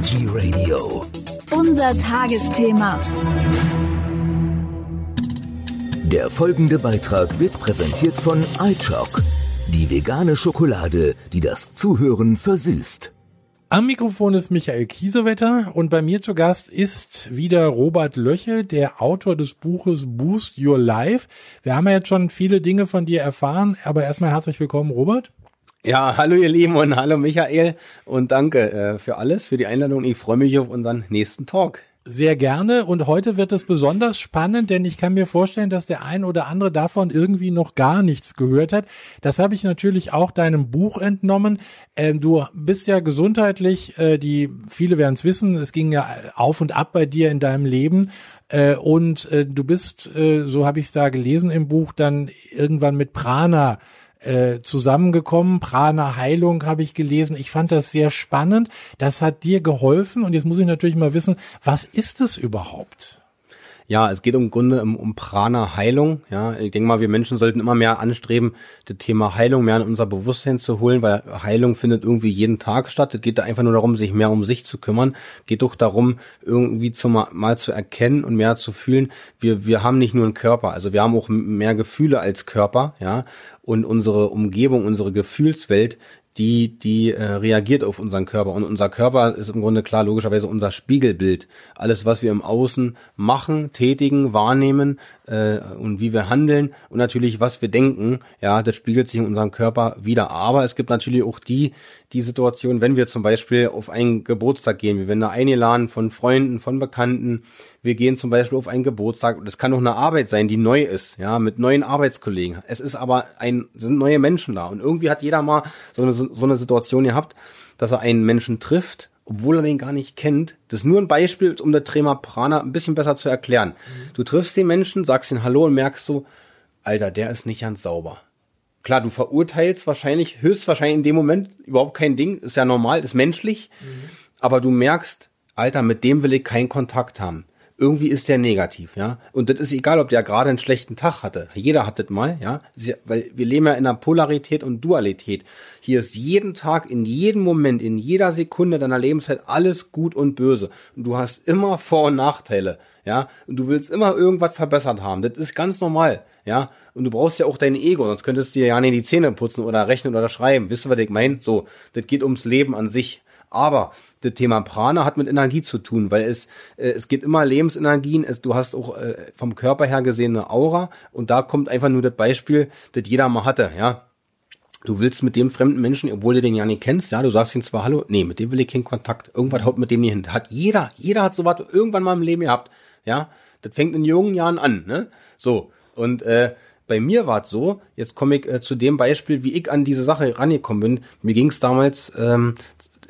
Energy Radio. Unser Tagesthema. Der folgende Beitrag wird präsentiert von iChock, die vegane Schokolade, die das Zuhören versüßt. Am Mikrofon ist Michael Kiesewetter und bei mir zu Gast ist wieder Robert Löche, der Autor des Buches Boost Your Life. Wir haben ja jetzt schon viele Dinge von dir erfahren, aber erstmal herzlich willkommen, Robert. Ja, hallo ihr Lieben und hallo Michael und danke äh, für alles, für die Einladung. Ich freue mich auf unseren nächsten Talk. Sehr gerne. Und heute wird es besonders spannend, denn ich kann mir vorstellen, dass der ein oder andere davon irgendwie noch gar nichts gehört hat. Das habe ich natürlich auch deinem Buch entnommen. Ähm, du bist ja gesundheitlich, äh, die viele werden es wissen, es ging ja auf und ab bei dir in deinem Leben. Äh, und äh, du bist, äh, so habe ich es da gelesen im Buch, dann irgendwann mit Prana äh, zusammengekommen. Prana Heilung habe ich gelesen. Ich fand das sehr spannend. Das hat dir geholfen. Und jetzt muss ich natürlich mal wissen, was ist das überhaupt? Ja, es geht im Grunde um, um Prana-Heilung. Ja, ich denke mal, wir Menschen sollten immer mehr anstreben, das Thema Heilung mehr in unser Bewusstsein zu holen, weil Heilung findet irgendwie jeden Tag statt. Es geht da einfach nur darum, sich mehr um sich zu kümmern. Geht doch darum, irgendwie zum, mal zu erkennen und mehr zu fühlen. Wir, wir haben nicht nur einen Körper, also wir haben auch mehr Gefühle als Körper, ja. Und unsere Umgebung, unsere Gefühlswelt die, die äh, reagiert auf unseren Körper. Und unser Körper ist im Grunde klar, logischerweise unser Spiegelbild. Alles, was wir im Außen machen, tätigen, wahrnehmen äh, und wie wir handeln und natürlich, was wir denken, ja, das spiegelt sich in unserem Körper wieder. Aber es gibt natürlich auch die, die Situation, wenn wir zum Beispiel auf einen Geburtstag gehen, wir werden da eingeladen von Freunden, von Bekannten, wir gehen zum Beispiel auf einen Geburtstag und es kann auch eine Arbeit sein, die neu ist, ja, mit neuen Arbeitskollegen. Es ist aber ein, sind neue Menschen da und irgendwie hat jeder mal so eine, so eine Situation gehabt, dass er einen Menschen trifft, obwohl er den gar nicht kennt. Das ist nur ein Beispiel, um der Trema Prana ein bisschen besser zu erklären. Mhm. Du triffst den Menschen, sagst ihn Hallo und merkst so, Alter, der ist nicht ganz sauber. Klar, du verurteilst wahrscheinlich, höchstwahrscheinlich in dem Moment überhaupt kein Ding, ist ja normal, ist menschlich, mhm. aber du merkst, Alter, mit dem will ich keinen Kontakt haben irgendwie ist der negativ, ja. Und das ist egal, ob der gerade einen schlechten Tag hatte. Jeder hat das mal, ja. Weil wir leben ja in einer Polarität und Dualität. Hier ist jeden Tag, in jedem Moment, in jeder Sekunde deiner Lebenszeit alles gut und böse. Und du hast immer Vor- und Nachteile, ja. Und du willst immer irgendwas verbessert haben. Das ist ganz normal, ja. Und du brauchst ja auch dein Ego, sonst könntest du dir ja nicht die Zähne putzen oder rechnen oder schreiben. Wisst ihr, was ich meine? So, das geht ums Leben an sich. Aber das Thema Prana hat mit Energie zu tun, weil es äh, es geht immer Lebensenergien. Es, du hast auch äh, vom Körper her gesehen eine Aura und da kommt einfach nur das Beispiel, das jeder mal hatte, ja. Du willst mit dem fremden Menschen, obwohl du den ja nicht kennst, ja, du sagst ihm zwar Hallo, nee, mit dem will ich keinen Kontakt. Irgendwas haut mit dem nicht hin. Hat jeder, jeder hat sowas irgendwann mal im Leben gehabt, ja. Das fängt in jungen Jahren an, ne? So und äh, bei mir war es so, jetzt komme ich äh, zu dem Beispiel, wie ich an diese Sache rangekommen bin. Mir ging es damals ähm,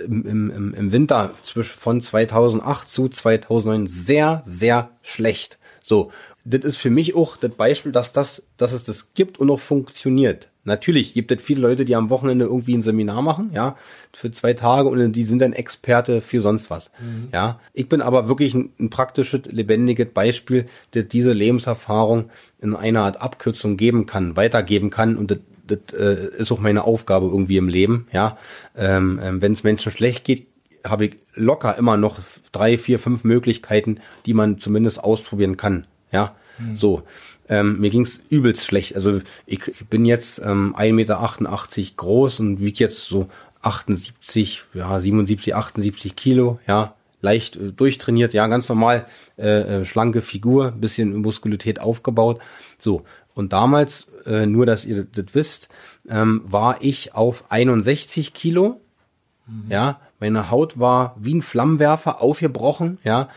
im, im, im Winter zwischen von 2008 zu 2009 sehr, sehr schlecht. So, das ist für mich auch das Beispiel, dass das, dass es das gibt und auch funktioniert. Natürlich gibt es viele Leute, die am Wochenende irgendwie ein Seminar machen, ja, für zwei Tage und die sind dann Experte für sonst was. Mhm. Ja, ich bin aber wirklich ein, ein praktisches, lebendiges Beispiel, das diese Lebenserfahrung in einer Art Abkürzung geben kann, weitergeben kann und das das äh, ist auch meine Aufgabe irgendwie im Leben, ja. Ähm, ähm, Wenn es Menschen schlecht geht, habe ich locker immer noch drei, vier, fünf Möglichkeiten, die man zumindest ausprobieren kann, ja. Mhm. So. Ähm, mir ging's übelst schlecht. Also ich, ich bin jetzt ähm, 1,88 Meter groß und wiege jetzt so 78, ja, 77, 78 Kilo, ja, leicht äh, durchtrainiert, ja, ganz normal, äh, äh, schlanke Figur, bisschen Muskulität aufgebaut. So, und damals, äh, nur dass ihr das wisst, ähm, war ich auf 61 Kilo. Mhm. Ja, meine Haut war wie ein Flammenwerfer aufgebrochen, ja,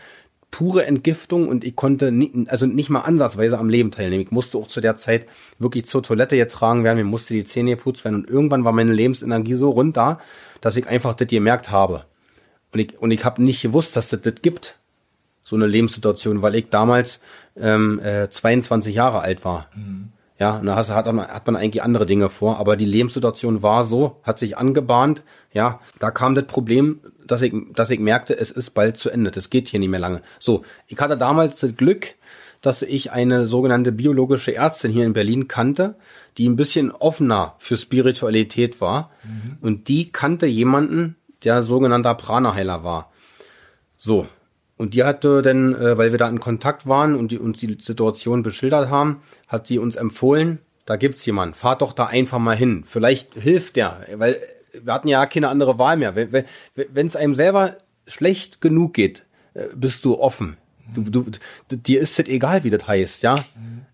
pure Entgiftung und ich konnte nicht, also nicht mal ansatzweise am Leben teilnehmen. Ich musste auch zu der Zeit wirklich zur Toilette getragen werden, mir musste die Zähne geputzt werden und irgendwann war meine Lebensenergie so runter, dass ich einfach das gemerkt habe. Und ich, und ich habe nicht gewusst, dass das das gibt so eine Lebenssituation, weil ich damals ähm, äh, 22 Jahre alt war. Mhm. Ja, und da hat, hat, man, hat man eigentlich andere Dinge vor, aber die Lebenssituation war so, hat sich angebahnt. Ja, da kam das Problem, dass ich, dass ich merkte, es ist bald zu Ende. Das geht hier nicht mehr lange. So, ich hatte damals das Glück, dass ich eine sogenannte biologische Ärztin hier in Berlin kannte, die ein bisschen offener für Spiritualität war. Mhm. Und die kannte jemanden, der sogenannter Prana-Heiler war. So. Und die hatte dann, äh, weil wir da in Kontakt waren und die uns die Situation beschildert haben, hat sie uns empfohlen, da gibt's jemanden, fahrt doch da einfach mal hin. Vielleicht hilft der, weil wir hatten ja keine andere Wahl mehr. Wenn es einem selber schlecht genug geht, äh, bist du offen. Du, du, dir ist es egal, wie das heißt, ja.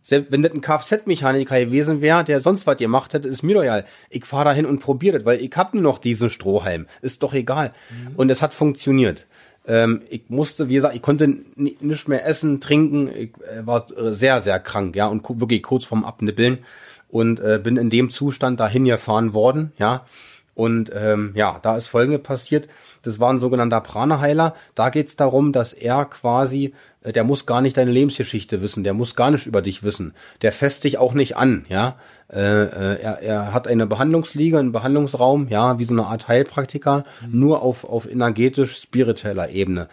Selbst wenn das ein Kfz-Mechaniker gewesen wäre, der sonst was gemacht hätte, ist mir doch egal. Ich fahre da hin und probiere das, weil ich hab nur noch diesen Strohhalm. Ist doch egal. Mhm. Und es hat funktioniert. Ähm, ich musste, wie gesagt, ich konnte nicht mehr essen, trinken. Ich äh, war sehr, sehr krank, ja, und wirklich kurz vorm Abnippeln. Und äh, bin in dem Zustand dahin gefahren worden, ja. Und ähm, ja, da ist Folgendes passiert. Das war ein sogenannter Prana-Heiler. Da geht es darum, dass er quasi, äh, der muss gar nicht deine Lebensgeschichte wissen, der muss gar nicht über dich wissen. Der fässt dich auch nicht an, ja. Äh, äh, er, er hat eine Behandlungsliege, einen Behandlungsraum, ja, wie so eine Art Heilpraktiker, mhm. nur auf, auf energetisch-spiritueller Ebene.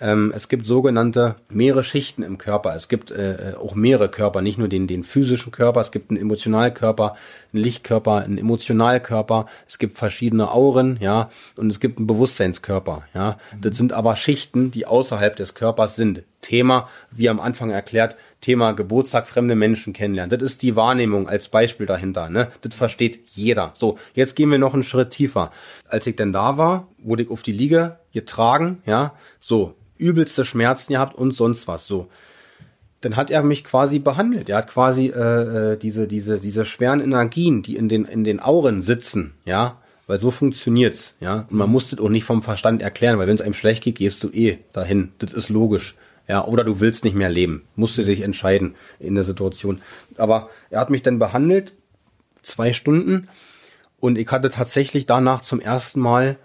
Ähm, es gibt sogenannte mehrere Schichten im Körper. Es gibt äh, auch mehrere Körper, nicht nur den, den physischen Körper. Es gibt einen Emotionalkörper, einen Lichtkörper, einen Emotionalkörper. Es gibt verschiedene Auren, ja, und es gibt einen Bewusstseinskörper, ja. Mhm. Das sind aber Schichten, die außerhalb des Körpers sind. Thema, wie am Anfang erklärt, Thema Geburtstag fremde Menschen kennenlernen. Das ist die Wahrnehmung als Beispiel dahinter. Ne? Das versteht jeder. So, jetzt gehen wir noch einen Schritt tiefer. Als ich denn da war, wurde ich auf die Liege getragen, ja, so, übelste Schmerzen gehabt und sonst was so. Dann hat er mich quasi behandelt. Er hat quasi äh, äh, diese diese diese schweren Energien, die in den in den Auren sitzen, ja, weil so funktioniert's, ja. Und man muss das auch nicht vom Verstand erklären, weil wenn es einem schlecht geht, gehst du eh dahin. Das ist logisch. Ja, oder du willst nicht mehr leben. Musst du dich entscheiden in der Situation. Aber er hat mich dann behandelt, zwei Stunden, und ich hatte tatsächlich danach zum ersten Mal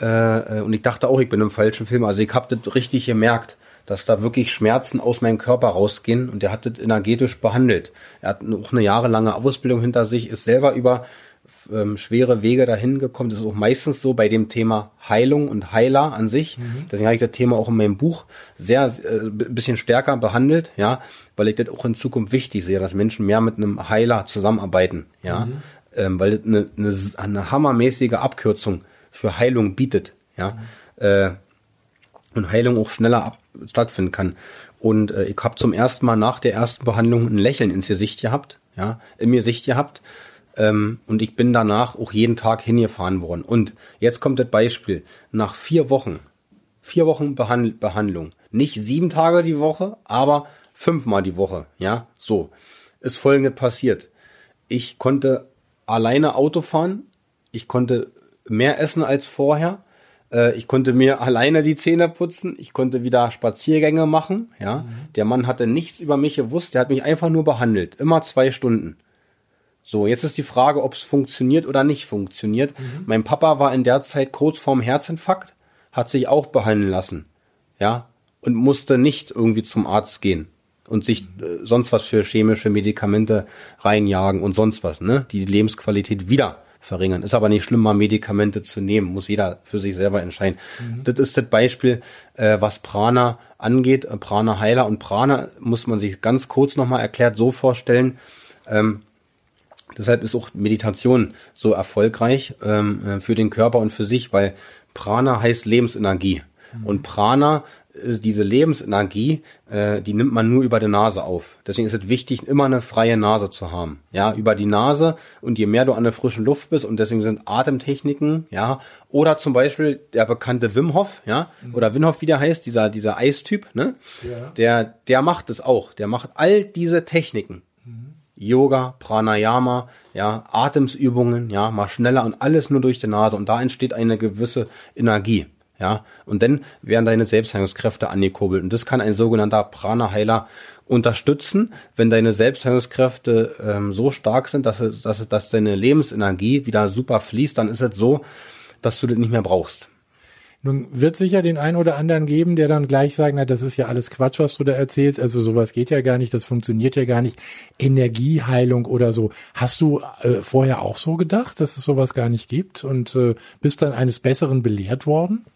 äh, äh, und ich dachte auch, ich bin im falschen Film. Also ich habe das richtig gemerkt, dass da wirklich Schmerzen aus meinem Körper rausgehen und der hat das energetisch behandelt. Er hat auch eine jahrelange Ausbildung hinter sich, ist selber über ähm, schwere Wege dahin gekommen. Das ist auch meistens so bei dem Thema Heilung und Heiler an sich. Mhm. Deswegen habe ich das Thema auch in meinem Buch sehr äh, bisschen stärker behandelt, ja, weil ich das auch in Zukunft wichtig sehe, dass Menschen mehr mit einem Heiler zusammenarbeiten, ja, mhm. ähm, weil das eine, eine, eine hammermäßige Abkürzung für Heilung bietet, ja, mhm. äh, und Heilung auch schneller ab, stattfinden kann. Und äh, ich habe zum ersten Mal nach der ersten Behandlung ein Lächeln ins Gesicht gehabt, ja, in mir Sicht gehabt. Ähm, und ich bin danach auch jeden Tag hingefahren worden. Und jetzt kommt das Beispiel. Nach vier Wochen, vier Wochen Behand Behandlung, nicht sieben Tage die Woche, aber fünfmal die Woche, ja, so, ist folgendes passiert. Ich konnte alleine Auto fahren, ich konnte mehr essen als vorher. Äh, ich konnte mir alleine die Zähne putzen. Ich konnte wieder Spaziergänge machen. Ja, mhm. der Mann hatte nichts über mich gewusst. Der hat mich einfach nur behandelt. Immer zwei Stunden. So, jetzt ist die Frage, ob es funktioniert oder nicht funktioniert. Mhm. Mein Papa war in der Zeit kurz vorm Herzinfarkt, hat sich auch behandeln lassen. Ja, und musste nicht irgendwie zum Arzt gehen und sich äh, sonst was für chemische Medikamente reinjagen und sonst was, ne? Die Lebensqualität wieder verringern. Ist aber nicht schlimm, mal Medikamente zu nehmen, muss jeder für sich selber entscheiden. Mhm. Das ist das Beispiel, äh, was Prana angeht, äh, Prana Heiler und Prana muss man sich ganz kurz nochmal erklärt so vorstellen. Ähm, deshalb ist auch Meditation so erfolgreich ähm, äh, für den Körper und für sich, weil Prana heißt Lebensenergie. Mhm. Und Prana äh, diese Lebensenergie, äh, die nimmt man nur über die Nase auf. Deswegen ist es wichtig, immer eine freie Nase zu haben. Ja, über die Nase und je mehr du an der frischen Luft bist und deswegen sind Atemtechniken, ja, oder zum Beispiel der bekannte Wim Hof, ja, mhm. oder Wim Hof, wie der heißt, dieser, dieser Eistyp, ne, ja. der, der macht es auch. Der macht all diese Techniken. Mhm. Yoga, Pranayama, ja, Atemsübungen, ja, mal schneller und alles nur durch die Nase und da entsteht eine gewisse Energie. Ja, und dann werden deine Selbstheilungskräfte angekurbelt. Und das kann ein sogenannter Prana-Heiler unterstützen, wenn deine Selbstheilungskräfte ähm, so stark sind, dass, es, dass, es, dass deine Lebensenergie wieder super fließt, dann ist es so, dass du das nicht mehr brauchst. Nun wird sicher den einen oder anderen geben, der dann gleich sagen, na, das ist ja alles Quatsch, was du da erzählst. Also sowas geht ja gar nicht, das funktioniert ja gar nicht. Energieheilung oder so. Hast du äh, vorher auch so gedacht, dass es sowas gar nicht gibt und äh, bist dann eines Besseren belehrt worden?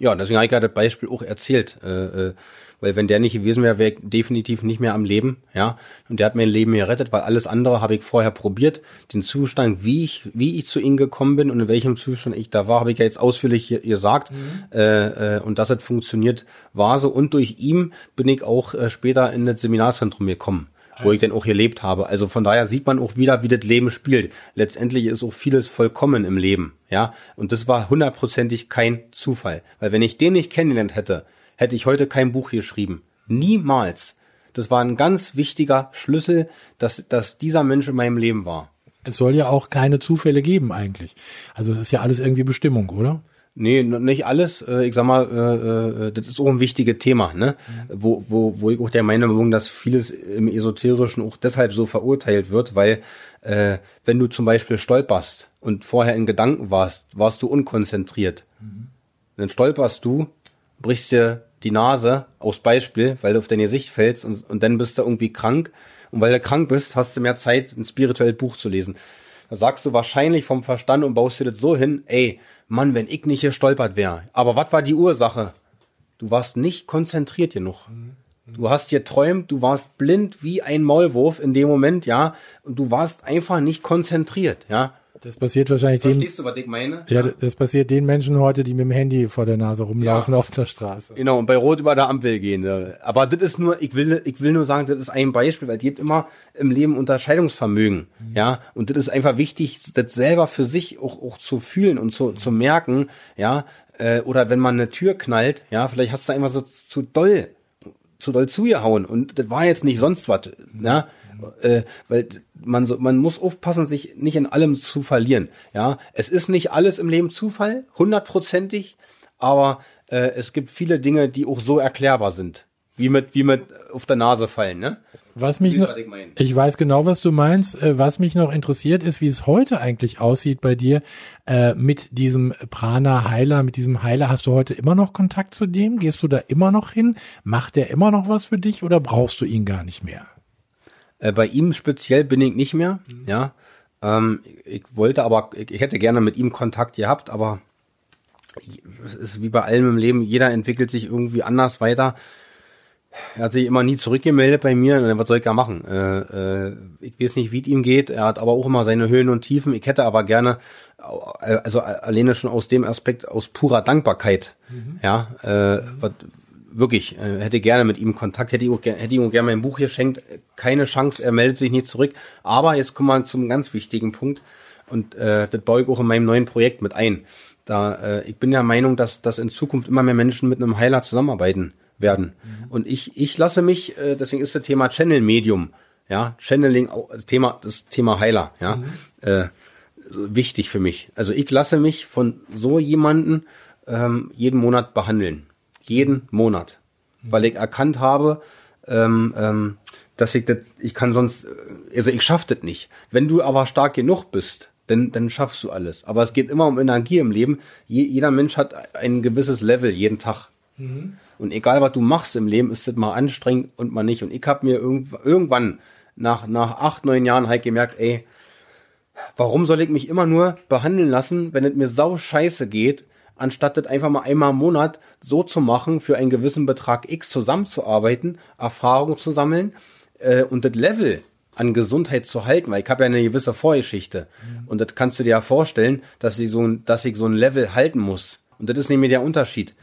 Ja, deswegen habe ich gerade das Beispiel auch erzählt. Äh, äh, weil wenn der nicht gewesen wäre, wäre ich definitiv nicht mehr am Leben, ja. Und der hat mein Leben gerettet, weil alles andere habe ich vorher probiert. Den Zustand, wie ich, wie ich zu ihm gekommen bin und in welchem Zustand ich da war, habe ich ja jetzt ausführlich gesagt. Mhm. Äh, äh, und dass es funktioniert, war so. Und durch ihn bin ich auch äh, später in das Seminarzentrum gekommen wo ich dann auch gelebt habe. Also von daher sieht man auch wieder, wie das Leben spielt. Letztendlich ist auch vieles vollkommen im Leben, ja. Und das war hundertprozentig kein Zufall. Weil wenn ich den nicht kennengelernt hätte, hätte ich heute kein Buch geschrieben. Niemals. Das war ein ganz wichtiger Schlüssel, dass, dass dieser Mensch in meinem Leben war. Es soll ja auch keine Zufälle geben eigentlich. Also es ist ja alles irgendwie Bestimmung, oder? Nee, nicht alles. Äh, ich sag mal, äh, äh, das ist auch ein wichtiges Thema, ne? Mhm. Wo, wo, wo ich auch der Meinung bin, dass vieles im Esoterischen auch deshalb so verurteilt wird, weil äh, wenn du zum Beispiel stolperst und vorher in Gedanken warst, warst du unkonzentriert. Mhm. Dann stolperst du, brichst dir die Nase aus Beispiel, weil du auf dein Gesicht fällst und, und dann bist du irgendwie krank. Und weil du krank bist, hast du mehr Zeit, ein spirituelles Buch zu lesen. Da sagst du wahrscheinlich vom Verstand und baust dir das so hin, ey, Mann, wenn ich nicht gestolpert wäre. Aber was war die Ursache? Du warst nicht konzentriert genug. Du hast hier träumt, du warst blind wie ein Maulwurf in dem Moment, ja, und du warst einfach nicht konzentriert, ja. Das passiert wahrscheinlich den. Verstehst du, was ich meine? Ja, das passiert den Menschen heute, die mit dem Handy vor der Nase rumlaufen ja. auf der Straße. Genau, und bei Rot über der Ampel gehen. Aber das ist nur, ich will, ich will nur sagen, das ist ein Beispiel, weil es gibt immer im Leben Unterscheidungsvermögen. Mhm. Ja, und das ist einfach wichtig, das selber für sich auch, auch zu fühlen und zu, zu merken, ja, äh, oder wenn man eine Tür knallt, ja, vielleicht hast du einfach so zu doll, zu doll zugehauen und das war jetzt nicht sonst was, ja, äh, weil man so, man muss aufpassen, sich nicht in allem zu verlieren. Ja, es ist nicht alles im Leben Zufall, hundertprozentig, aber äh, es gibt viele Dinge, die auch so erklärbar sind, wie mit wie mit auf der Nase fallen, ne? Was mich noch, ich, weiß genau, was du meinst. Äh, was mich noch interessiert, ist, wie es heute eigentlich aussieht bei dir äh, mit diesem Prana Heiler, mit diesem Heiler. Hast du heute immer noch Kontakt zu dem? Gehst du da immer noch hin? Macht der immer noch was für dich oder brauchst du ihn gar nicht mehr? Äh, bei ihm speziell bin ich nicht mehr, mhm. ja. Ähm, ich wollte aber, ich hätte gerne mit ihm Kontakt gehabt, aber es ist wie bei allem im Leben, jeder entwickelt sich irgendwie anders weiter. Er hat sich immer nie zurückgemeldet bei mir, was soll ich da machen? Äh, äh, ich weiß nicht, wie es ihm geht. Er hat aber auch immer seine Höhen und Tiefen. Ich hätte aber gerne, äh, also alleine schon aus dem Aspekt, aus purer Dankbarkeit, mhm. ja, äh, was, wirklich, äh, hätte gerne mit ihm Kontakt, hätte, ihm, hätte ihm gerne mein Buch geschenkt. Keine Chance, er meldet sich nicht zurück. Aber jetzt kommen wir zum ganz wichtigen Punkt. Und äh, das baue ich auch in meinem neuen Projekt mit ein. Da, äh, ich bin der Meinung, dass, dass in Zukunft immer mehr Menschen mit einem Heiler zusammenarbeiten werden. Mhm. Und ich, ich lasse mich, äh, deswegen ist das Thema Channel Medium, ja, Channeling, Thema, das Thema Heiler, ja, mhm. äh, wichtig für mich. Also ich lasse mich von so jemanden ähm, jeden Monat behandeln jeden Monat, weil ich erkannt habe, ähm, ähm, dass ich das, ich kann sonst, also ich schaff das nicht. Wenn du aber stark genug bist, dann, dann schaffst du alles. Aber es geht immer um Energie im Leben. Je, jeder Mensch hat ein gewisses Level jeden Tag. Mhm. Und egal was du machst im Leben, ist das mal anstrengend und mal nicht. Und ich habe mir irgend, irgendwann nach, nach acht, neun Jahren halt gemerkt, ey, warum soll ich mich immer nur behandeln lassen, wenn es mir sau scheiße geht anstatt das einfach mal einmal im Monat so zu machen, für einen gewissen Betrag X zusammenzuarbeiten, Erfahrung zu sammeln äh, und das Level an Gesundheit zu halten, weil ich habe ja eine gewisse Vorgeschichte. Mhm. Und das kannst du dir ja vorstellen, dass ich so ein, dass ich so ein Level halten muss. Und das ist nämlich der Unterschied.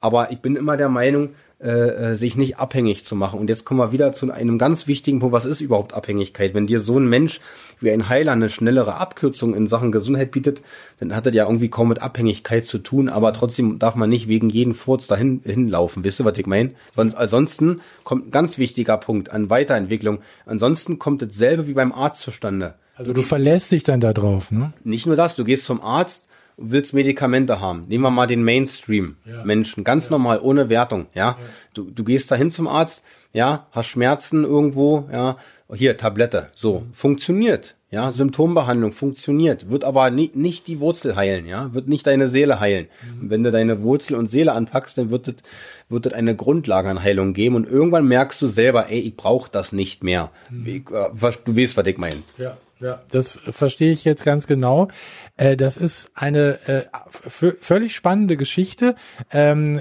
Aber ich bin immer der Meinung, äh, äh, sich nicht abhängig zu machen. Und jetzt kommen wir wieder zu einem ganz wichtigen Punkt, was ist überhaupt Abhängigkeit? Wenn dir so ein Mensch wie ein Heiler eine schnellere Abkürzung in Sachen Gesundheit bietet, dann hat das ja irgendwie kaum mit Abhängigkeit zu tun, aber trotzdem darf man nicht wegen jeden Furz dahin hinlaufen. Wisst ihr, was ich meine? Sonst, ansonsten kommt ein ganz wichtiger Punkt an Weiterentwicklung. Ansonsten kommt dasselbe wie beim Arzt zustande. Also du verlässt dich dann da drauf, ne? Nicht nur das, du gehst zum Arzt, willst Medikamente haben. Nehmen wir mal den Mainstream-Menschen, ganz ja. normal, ohne Wertung, ja? ja. Du, du gehst dahin zum Arzt, ja, hast Schmerzen irgendwo, ja, hier, Tablette, so, mhm. funktioniert, ja, Symptombehandlung funktioniert, wird aber nie, nicht die Wurzel heilen, ja, wird nicht deine Seele heilen. Mhm. wenn du deine Wurzel und Seele anpackst, dann wird es wird es eine Grundlage an Heilung geben und irgendwann merkst du selber, ey, ich brauche das nicht mehr. Mhm. Ich, äh, du weißt, was ich meine. Ja. Ja, das verstehe ich jetzt ganz genau. Äh, das ist eine äh, völlig spannende Geschichte. Ähm,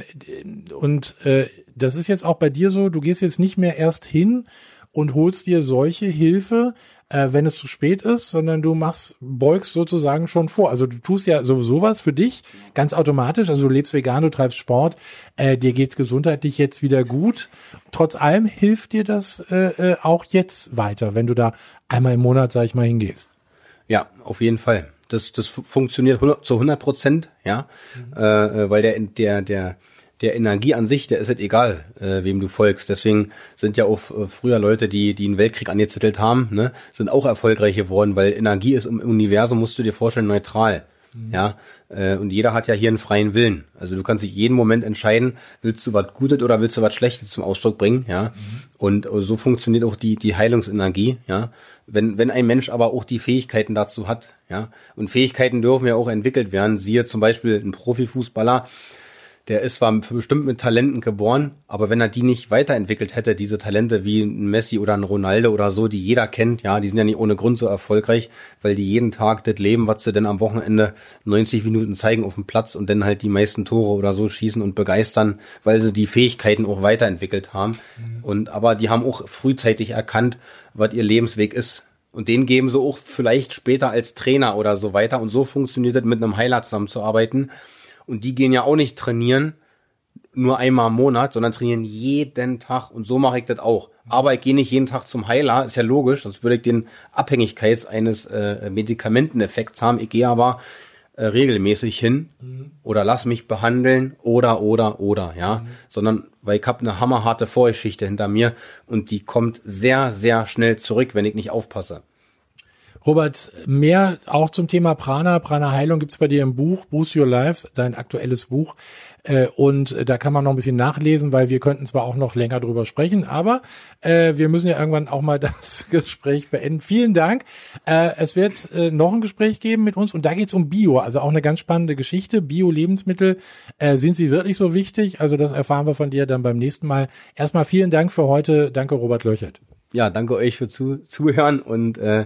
und äh, das ist jetzt auch bei dir so, du gehst jetzt nicht mehr erst hin und holst dir solche Hilfe, äh, wenn es zu spät ist, sondern du machst, beugst sozusagen schon vor. Also du tust ja sowieso was für dich, ganz automatisch. Also du lebst vegan, du treibst Sport, äh, dir geht's gesundheitlich jetzt wieder gut. Trotz allem hilft dir das äh, äh, auch jetzt weiter, wenn du da einmal im Monat, sag ich mal, hingehst. Ja, auf jeden Fall. Das, das funktioniert 100, zu 100 Prozent, ja, mhm. äh, äh weil der, der, der, der Energie an sich, der ist halt egal, äh, wem du folgst. Deswegen sind ja auch äh, früher Leute, die, die einen Weltkrieg angezettelt haben, ne, sind auch erfolgreich geworden, weil Energie ist im Universum, musst du dir vorstellen, neutral. Mhm. Ja, äh, und jeder hat ja hier einen freien Willen. Also du kannst dich jeden Moment entscheiden, willst du was Gutes oder willst du was Schlechtes zum Ausdruck bringen, ja. Mhm. Und äh, so funktioniert auch die, die Heilungsenergie, ja. Wenn, wenn ein Mensch aber auch die Fähigkeiten dazu hat, ja, und Fähigkeiten dürfen ja auch entwickelt werden, siehe zum Beispiel ein Profifußballer, der ist zwar bestimmt mit Talenten geboren, aber wenn er die nicht weiterentwickelt hätte, diese Talente wie ein Messi oder ein Ronaldo oder so, die jeder kennt, ja, die sind ja nicht ohne Grund so erfolgreich, weil die jeden Tag das leben, was sie denn am Wochenende 90 Minuten zeigen auf dem Platz und dann halt die meisten Tore oder so schießen und begeistern, weil sie die Fähigkeiten auch weiterentwickelt haben. Mhm. Und aber die haben auch frühzeitig erkannt, was ihr Lebensweg ist. Und den geben sie auch vielleicht später als Trainer oder so weiter. Und so funktioniert es, mit einem Heiler zusammenzuarbeiten und die gehen ja auch nicht trainieren, nur einmal im Monat, sondern trainieren jeden Tag. Und so mache ich das auch. Aber ich gehe nicht jeden Tag zum Heiler, ist ja logisch, sonst würde ich den Abhängigkeits eines äh, Medikamenteneffekts haben. Ich gehe aber äh, regelmäßig hin mhm. oder lass mich behandeln oder oder oder ja, mhm. sondern weil ich habe eine hammerharte Vorgeschichte hinter mir und die kommt sehr sehr schnell zurück, wenn ich nicht aufpasse. Robert, mehr auch zum Thema Prana, Prana Heilung gibt's bei dir im Buch Boost Your Life, dein aktuelles Buch. Äh, und da kann man noch ein bisschen nachlesen, weil wir könnten zwar auch noch länger drüber sprechen, aber äh, wir müssen ja irgendwann auch mal das Gespräch beenden. Vielen Dank. Äh, es wird äh, noch ein Gespräch geben mit uns und da geht's um Bio, also auch eine ganz spannende Geschichte. Bio-Lebensmittel, äh, sind sie wirklich so wichtig? Also das erfahren wir von dir dann beim nächsten Mal. Erstmal vielen Dank für heute. Danke, Robert Löchert. Ja, danke euch für zu, Zuhören und äh,